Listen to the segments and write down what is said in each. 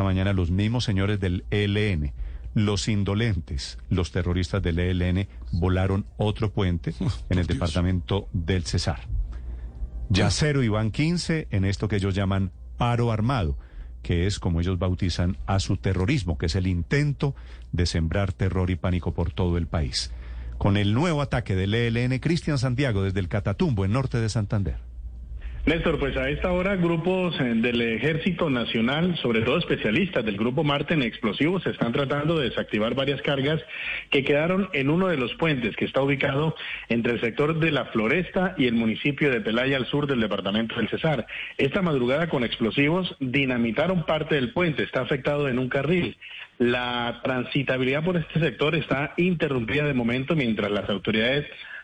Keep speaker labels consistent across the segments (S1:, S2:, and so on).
S1: Esta mañana los mismos señores del ELN, los indolentes, los terroristas del ELN, volaron otro puente en el departamento del Cesar. Ya cero y van 15 en esto que ellos llaman paro armado, que es como ellos bautizan a su terrorismo, que es el intento de sembrar terror y pánico por todo el país. Con el nuevo ataque del ELN, Cristian Santiago desde el Catatumbo, en norte de Santander.
S2: Néstor, pues a esta hora grupos eh, del Ejército Nacional, sobre todo especialistas del Grupo Marte en explosivos, están tratando de desactivar varias cargas que quedaron en uno de los puentes que está ubicado entre el sector de la Floresta y el municipio de Pelaya al sur del departamento del Cesar. Esta madrugada con explosivos dinamitaron parte del puente, está afectado en un carril. La transitabilidad por este sector está interrumpida de momento mientras las autoridades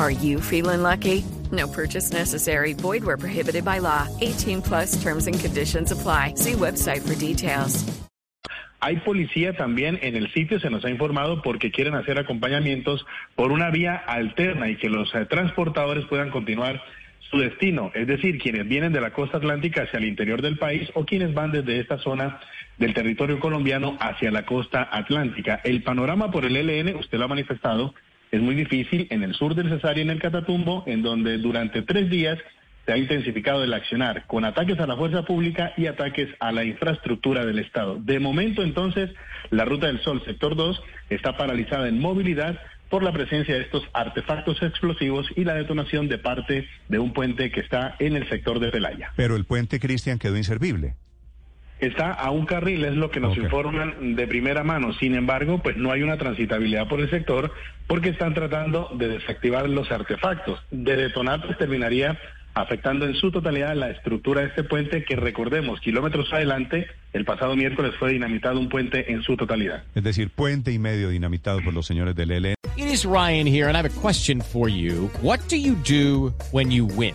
S3: Are you feeling lucky? No purchase necessary. Void where prohibited by law. 18 plus terms and conditions apply. See website for details.
S2: Hay policía también en el sitio, se nos ha informado, porque quieren hacer acompañamientos por una vía alterna y que los eh, transportadores puedan continuar su destino, es decir, quienes vienen de la costa atlántica hacia el interior del país o quienes van desde esta zona del territorio colombiano hacia la costa atlántica. El panorama por el LN, usted lo ha manifestado, es muy difícil en el sur del Cesar y en el Catatumbo, en donde durante tres días se ha intensificado el accionar con ataques a la fuerza pública y ataques a la infraestructura del Estado. De momento, entonces, la Ruta del Sol, sector 2, está paralizada en movilidad por la presencia de estos artefactos explosivos y la detonación de parte de un puente que está en el sector de Pelaya.
S1: Pero el puente, Cristian, quedó inservible.
S2: Está a un carril, es lo que nos informan de primera mano. Sin embargo, pues no hay una transitabilidad por el sector porque están tratando de desactivar los artefactos. De detonar, pues terminaría afectando en su totalidad la estructura de este puente que recordemos, kilómetros adelante, el pasado miércoles fue dinamitado un puente en su totalidad.
S1: Es decir, puente y medio dinamitado por los señores del ELN.
S4: It is Ryan here, and I have a question for you. What do you do when you win?